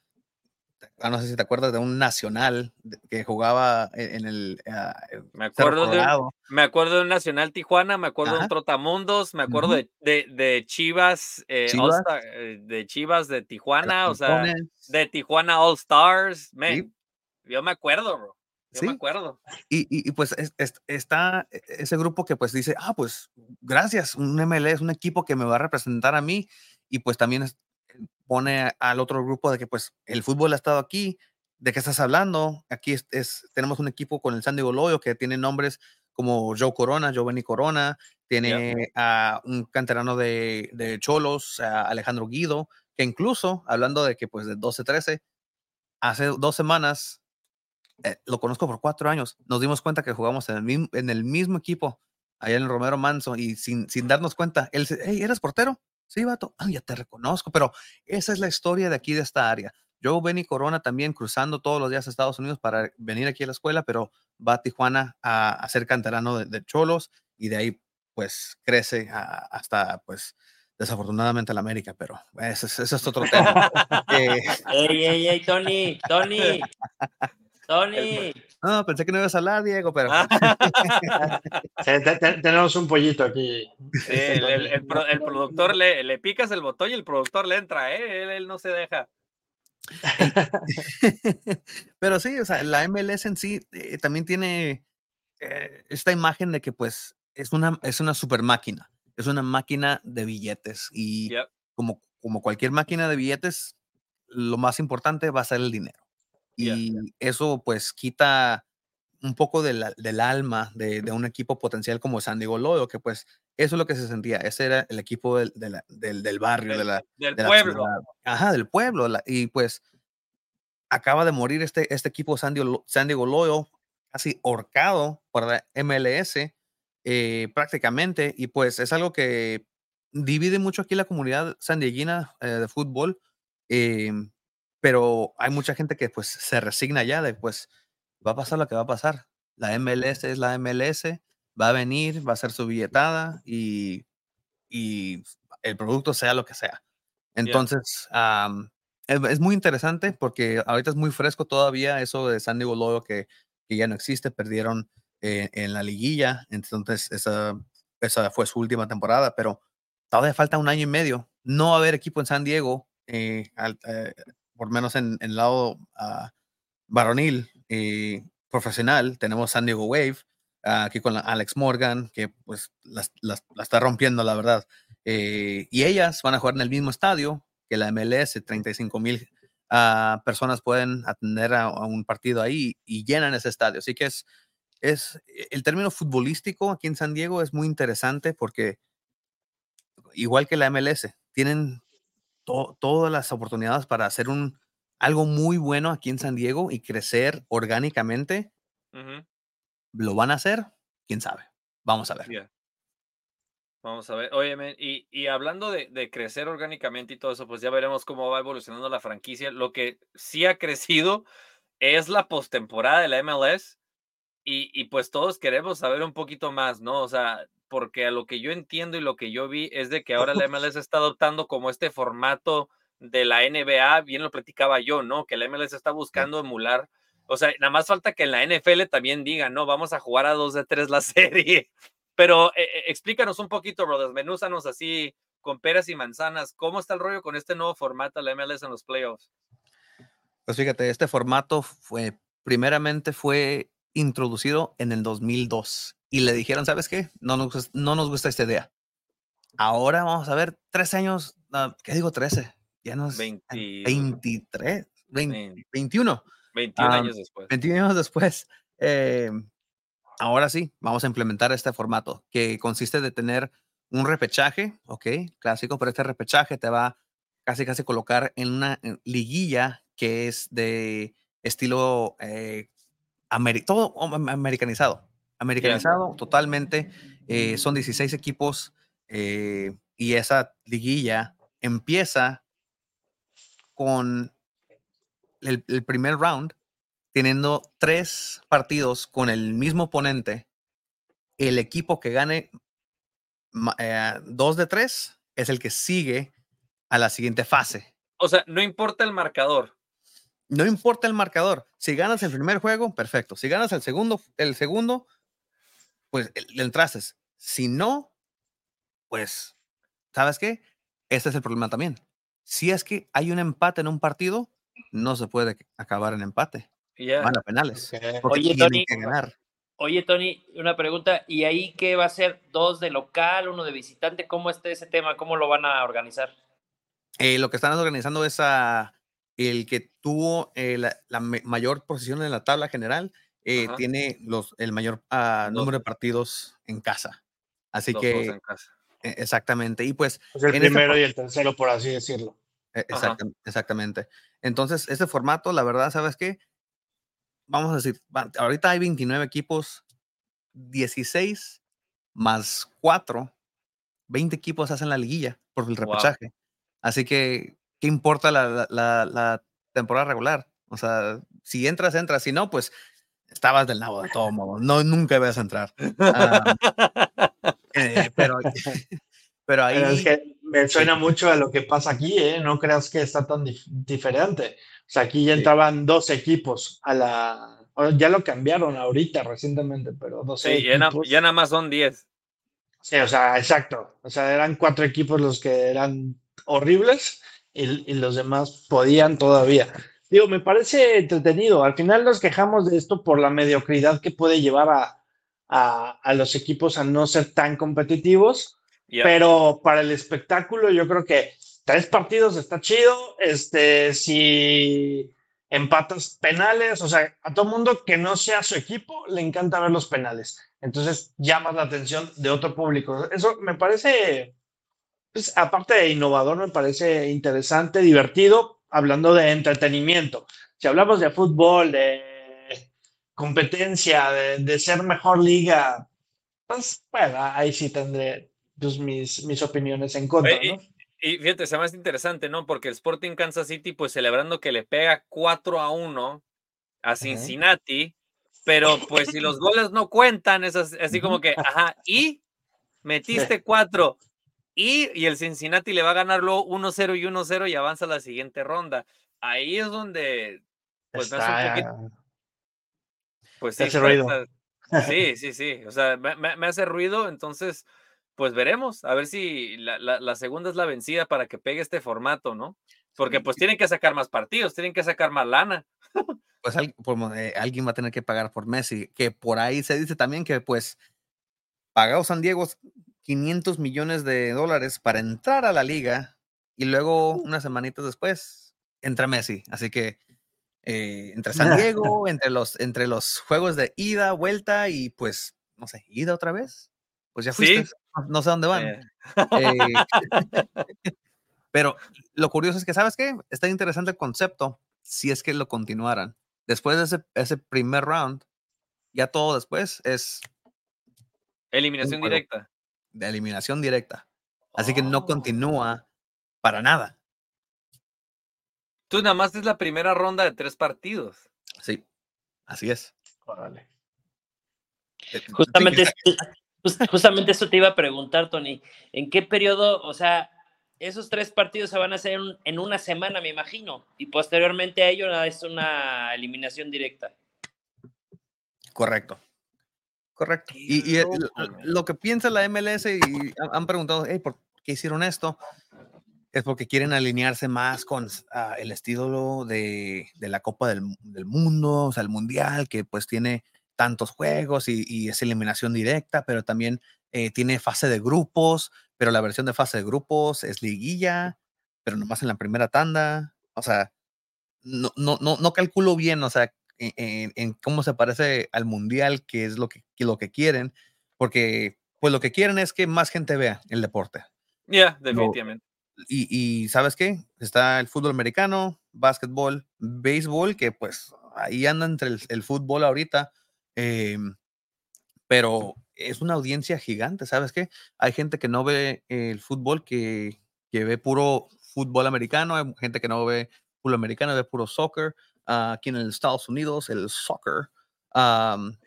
Ah, no sé si te acuerdas de un nacional que jugaba e-, en el. Ah, me, acuerdo de un, me acuerdo de un Nacional Tijuana, me acuerdo de un Trotamundos, me acuerdo de, de, Chivas, eh, eh, de Chivas de Tijuana, o sea, de Tijuana All Stars. Yo me acuerdo, bro. Yo me acuerdo. Y, y, pues está e-, ese grupo que pues dice, ah, pues gracias, un MLE es un equipo que me va a representar a mí y pues también pone al otro grupo de que pues el fútbol ha estado aquí, ¿de qué estás hablando? Aquí es, tenemos un equipo con el San Diego Loyo que tiene nombres como Joe Corona, Giovanni Corona, tiene a un canterano de, de Cholos, Alejandro Guido, que incluso, hablando de que pues de 12-13, hace dos semanas, eh, lo conozco por cuatro años, nos dimos cuenta que jugamos en el mismo, en el mismo equipo, allá en el Romero Manso, y sin, sin darnos cuenta, él dice, hey, ¿eres portero? Sí, vato, ah, ya te reconozco, pero esa es la historia de aquí, de esta área. Yo, Benny Corona, también cruzando todos los días a Estados Unidos para venir aquí a la escuela, pero va a Tijuana a, a ser canterano de, de Cholos y de ahí pues crece a- hasta pues desafortunadamente la América, pero ese, es- ese es otro tema. [LAUGHS] Eh, Ey, ey, ey, Tony, Tony, Tony. no, pensé que no ibas a hablar, Diego, pero Ah, Sí, [LAUGHS] te- te- tenemos un pollito aquí. Sí, el, el- el pro- el productor le, le picas el botón y el productor le entra, ¿eh? Él, él no se deja. [LAUGHS] pero sí, o sea, la MLS en sí eh, también tiene eh, esta imagen de que pues es una, es una super máquina, es una máquina de billetes y Yep. como, como cualquier máquina de billetes, lo más importante va a ser el dinero. Yeah. Y eso pues quita un poco de la- del alma de, de un equipo potencial como San Diego Loyo, que pues eso es lo que se sentía, ese era el equipo del, del, del barrio, de Del, la, del de la pueblo. Ajá, del pueblo. la- y pues acaba de morir este, este equipo San Diego, San Diego casi horcado por la MLS eh, prácticamente. Y pues es algo que divide mucho aquí la comunidad sandieguina eh, de fútbol. em, pero hay mucha gente que pues se resigna ya de pues va a pasar lo que va a pasar. La MLS es la MLS, va a venir, va a ser su billetada y, y el producto sea lo que sea. Entonces, es, es muy interesante porque ahorita es muy fresco todavía eso de San Diego Loyo que, que ya no existe, perdieron eh, en la liguilla, entonces esa, esa fue su última temporada, pero todavía falta un año y medio. No va a haber equipo en San Diego, eh, al- eh, por menos en el lado ah, varonil eh, profesional. Tenemos San Diego Wave, ah, aquí con la Alex Morgan, que pues las- las- la está rompiendo, la verdad. Eh, y ellas van a jugar en el mismo estadio que la MLS, 35 mil ah, personas pueden atender a, a un partido ahí y llenan ese estadio. Así que es, es el término futbolístico aquí en San Diego es muy interesante porque igual que la MLS, tienen to- todas las oportunidades para hacer un algo muy bueno aquí en San Diego y crecer orgánicamente. ¿Lo van a hacer? ¿Quién sabe? Vamos a ver. yeah. Vamos a ver. Oye, y, y hablando de, de crecer orgánicamente y todo eso, pues ya veremos cómo va evolucionando la franquicia. Lo que sí ha crecido es la postemporada de la MLS. Y, y pues todos queremos saber un poquito más, ¿no? O sea, porque a lo que yo entiendo y lo que yo vi es de que ahora la [LAUGHS] MLS está adoptando como este formato de la NBA, bien lo platicaba yo, ¿no? Que la MLS está buscando emular. O sea, nada más falta que en la NFL también digan, no, vamos a jugar a dos de tres la [LAUGHS] serie. Pero eh, eh, explícanos un poquito, bro, desmenúzanos así con peras y manzanas. ¿Cómo está el rollo con este nuevo formato de la MLS en los playoffs? Pues fíjate, este formato fue, primeramente fue introducido en el 2002 y le dijeron, ¿sabes qué? No nos, no nos gusta esta idea. Ahora vamos a ver, 13 años, ¿qué digo 13? Ya nos... 20 23, 20, Vein- 21. 21 Ah, años después. 21 años después, eh, ahora sí, vamos a implementar este formato que consiste de tener un repechaje, ok, clásico, pero este repechaje te va casi casi colocar en una liguilla que es de estilo eh, todo am- americanizado, totalmente. eh, son 16 equipos eh, y esa liguilla empieza con el, el primer round teniendo tres partidos con el mismo oponente, el equipo que gane eh, dos de tres es el que sigue a la siguiente fase. O sea, no importa el marcador. No importa el marcador. Si ganas el primer juego, perfecto. Si ganas el segundo, el segundo, pues le entraste. Si no, pues, ¿sabes qué? Este es el problema también. Si es que hay un empate en un partido, no se puede acabar en empate. Ya. Van a penales. Ok. Porque Oye, tienen Tony. que ganar. Oye, Tony, una pregunta. ¿Y ahí qué va a ser? ¿Dos de local, uno de visitante? ¿Cómo está ese tema? ¿Cómo lo van a organizar? Eh, lo que están organizando es a el que tuvo eh, la, la mayor posición en la tabla general, eh, tiene los, el mayor Dos. número de partidos en casa. Así Los que, en casa. eh, exactamente. Y pues, Pues el esta primero y el tercero, por así decirlo. eh, Ajá. exactam- exactamente. Entonces, este formato, la verdad, ¿sabes qué? Vamos a decir, ahorita hay 29 equipos, 16 más 4, 20 equipos hacen la liguilla por el Wow. repechaje. Así que, ¿qué importa la, la- la- la temporada regular? O sea, si entras, entras. Si no, pues estabas del nabo de todo modo. No, nunca ibas a entrar. [LAUGHS] Eh, pero, [LAUGHS] pero ahí. Pero es que me suena mucho a lo que pasa aquí, ¿eh? No creas que está tan dif- diferente. O sea, aquí ya Sí. entraban dos equipos a la... Ya lo cambiaron ahorita recientemente, pero dos Sí, ya, na- equipos. ya nada más son 10. Sí, o sea, exacto. O sea, eran cuatro equipos los que eran horribles y, y los demás podían todavía. Digo, me parece entretenido. Al final nos quejamos de esto por la mediocridad que puede llevar a, a- a los equipos a no ser tan competitivos, pero para el espectáculo yo creo que tres partidos está chido. Este, si empatas penales, o sea, a todo mundo que no sea su equipo le encanta ver los penales. Entonces llamas la atención de otro público. Eso me parece, pues, aparte de innovador, me parece interesante, divertido, hablando de entretenimiento. Si hablamos de fútbol, de competencia, de, de ser mejor liga, pues bueno, ahí sí tendré pues, mis, mis opiniones en contra, ¿no? Y fíjate, se me hace interesante, ¿no? Porque el Sporting Kansas City, pues celebrando que le pega 4 a 1 a Cincinnati, pero pues si los goles no cuentan, es as- así como que, ajá, y [LAUGHS] metiste 4 y, y el Cincinnati le va a ganar luego 1-0 y 1-0 y avanza a la siguiente ronda. Ahí es donde, pues me hace un poquito, pues sí, hace ruido. sí, sí, sí, o sea, me, me- hace ruido, entonces, pues veremos, a ver si la, la- la segunda es la vencida para que pegue este formato, ¿no? Porque pues tienen que sacar más partidos, tienen que sacar más lana. pues eh, alguien va a tener que pagar por Messi, que por ahí se dice también que pues pagó San Diego 500 millones de dólares para entrar a la liga y luego unas semanitas después entra Messi, así que eh, entre San [LAUGHS] Diego, entre los, entre los juegos de ida, vuelta y pues, no sé, ida otra vez, pues ya fuiste, no, no sé dónde van. Eh, Eh, [LAUGHS] pero lo curioso es que, ¿sabes qué? Está interesante el concepto si es que lo continuaran. Después de ese, ese primer round, ya todo después es eliminación directa. De eliminación directa. Así que no Oh. continúa para nada. Tú nada más es la primera ronda de tres partidos. Sí, así es. Órale. Eh, Justamente, justamente eso te iba a preguntar, Tony. ¿En qué periodo, o sea, esos tres partidos se van a hacer en, en una semana, me imagino, y posteriormente a ello es una eliminación directa? Correcto. Correcto. Y, loco, lo, que piensa la MLS y han, preguntado, "Hey, ¿por qué hicieron esto? Es porque quieren alinearse más con ah, el estilo de, de la Copa del, del Mundo, o sea, el Mundial, que pues tiene tantos juegos y, y es eliminación directa, pero también eh, tiene fase de grupos, pero la versión de fase de grupos es liguilla, pero nomás en la primera tanda. O sea, no, no, no, no calculo bien, o sea, en, cómo se parece al mundial, que es lo que, que lo que quieren, porque pues lo que quieren es que más gente vea el deporte. Ya, definitivamente. Y, y ¿sabes qué? Está el fútbol americano, básquetbol, béisbol, que pues ahí anda entre el, el fútbol ahorita, em, pero es una audiencia gigante, ¿sabes qué? Hay gente que no ve el fútbol, que, que ve puro fútbol americano, hay gente que no ve fútbol americano, ve puro soccer, ah, aquí en los Estados Unidos, el soccer, am,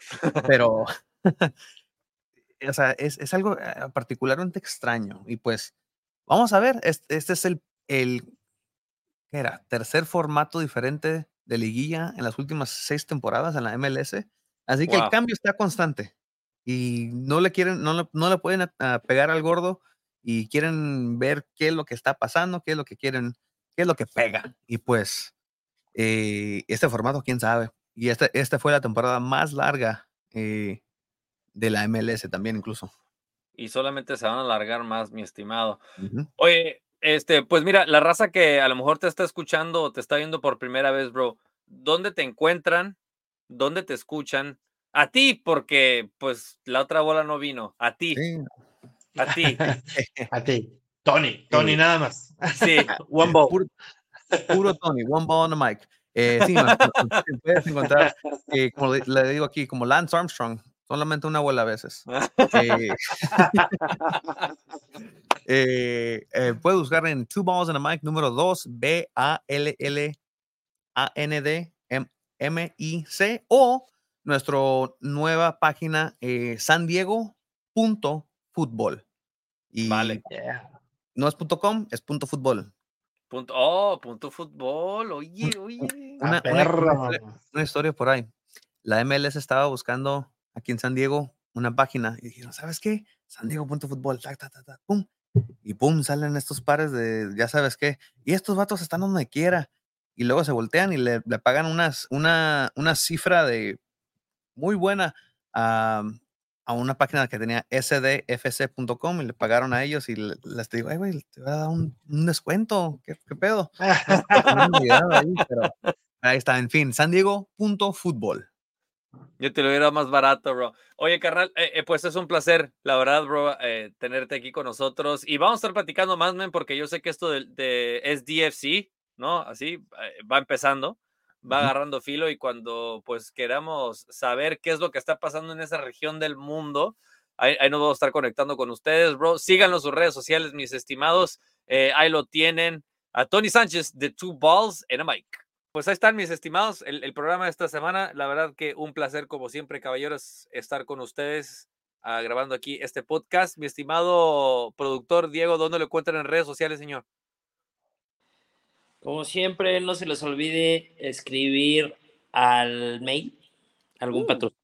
pero, [LAUGHS] o sea, es, es algo ah, particularmente extraño y pues Vamos a ver, es- este, es el, el ¿qué era? tercer formato diferente de liguilla en las últimas seis temporadas en la MLS. Así que el Wow. cambio está constante y no le quieren, no le, no le pueden a- a pegar al gordo y quieren ver qué es lo que está pasando, qué es lo que quieren, qué es lo que pega. Y pues eh, este formato, quién sabe. Y esta, esta fue la temporada más larga eh, de la MLS también incluso. Y solamente se van a alargar más, mi estimado. Oye, este, pues mira, la raza que a lo mejor te está escuchando o te está viendo por primera vez, bro, ¿dónde te encuentran? ¿Dónde te escuchan? A ti, porque pues la otra bola no vino. A ti, Sí. a ti. [LAUGHS] A ti. Tony, Tony Sí. nada más. Sí. One ball. Puro, Puro Tony, one ball on the mic. Eh, sí, man, puedes [LAUGHS] encontrar, eh, como le, le digo aquí, como Lance Armstrong, solamente una abuela a veces. Eh, [LAUGHS] puedes buscar en Two Balls and a Mic número 2, B-A-L-L-A-N-D-M-I-C o nuestra nueva página san diego.futbol. Y Vale. Yeah. no es punto .com, es punto .futbol. Punto, oh, punto fútbol. Oye, [LAUGHS] oye. A Una- una- perra, una- una historia por ahí. La MLS estaba buscando aquí en San Diego una página y dijeron, ¿sabes qué? San Diego.futbol, ta, ta, ta, ta, pum. Y pum, salen estos pares de, ya sabes qué. Y estos vatos están donde quiera. Y luego se voltean y le, le pagan unas, una, una cifra de muy buena a, a una página que tenía sdfc.com y le pagaron a ellos y le- les digo, ay, güey, te voy a dar un, descuento. ¿Qué, qué pedo? Ahí, está, en fin, san Diego.futbol. Yo te lo hubiera más barato, bro. Oye, carnal, eh, eh, pues es un placer, la verdad, bro, eh, tenerte aquí con nosotros. Y vamos a estar platicando más, men, porque yo sé que esto de, de ¿no? Así eh, va empezando, va agarrando filo y cuando pues queramos saber qué es lo que está pasando en esa región del mundo, ahí, ahí nos vamos a estar conectando con ustedes, bro. Síganos sus redes sociales, mis estimados. Eh, ahí lo tienen. A Tony Sánchez de Two Balls and a Mic. Pues ahí están mis estimados, el, el programa de esta semana. La verdad que un placer, como siempre, caballeros, estar con ustedes ah, grabando aquí este podcast. Mi estimado productor Diego, ¿dónde lo encuentran en redes sociales, señor? Como siempre, no se les olvide escribir al mail, algún patrocinio,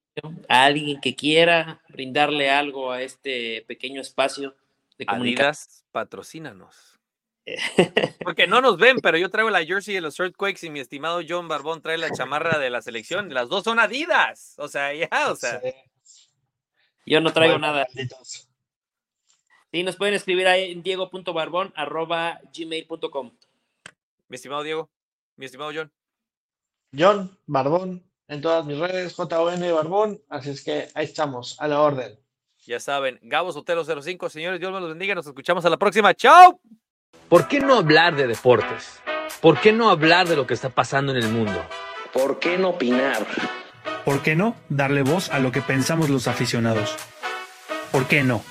a alguien que quiera brindarle algo a este pequeño espacio de comunicación. Adidas, patrocínanos. [LAUGHS] Porque no nos ven, pero yo traigo la jersey de los Earthquakes y mi estimado John Barbón trae la chamarra de la selección. Las dos son Adidas. O sea, ya, o sea. Yo no traigo Bueno, nada. malditos. Sí, nos pueden escribir ahí en diego.barbón arroba gmail.com. Mi estimado Diego, mi estimado John. John Barbón en todas mis redes, JON Barbón, así es que ahí estamos, a la orden. Ya saben, Gabo Sotelo 05, señores, Dios me los bendiga. Nos escuchamos a la próxima. ¡Chao! ¿Por qué no hablar de deportes? ¿Por qué no hablar de lo que está pasando en el mundo? ¿Por qué no opinar? ¿Por qué no darle voz a lo que pensamos los aficionados? ¿Por qué no?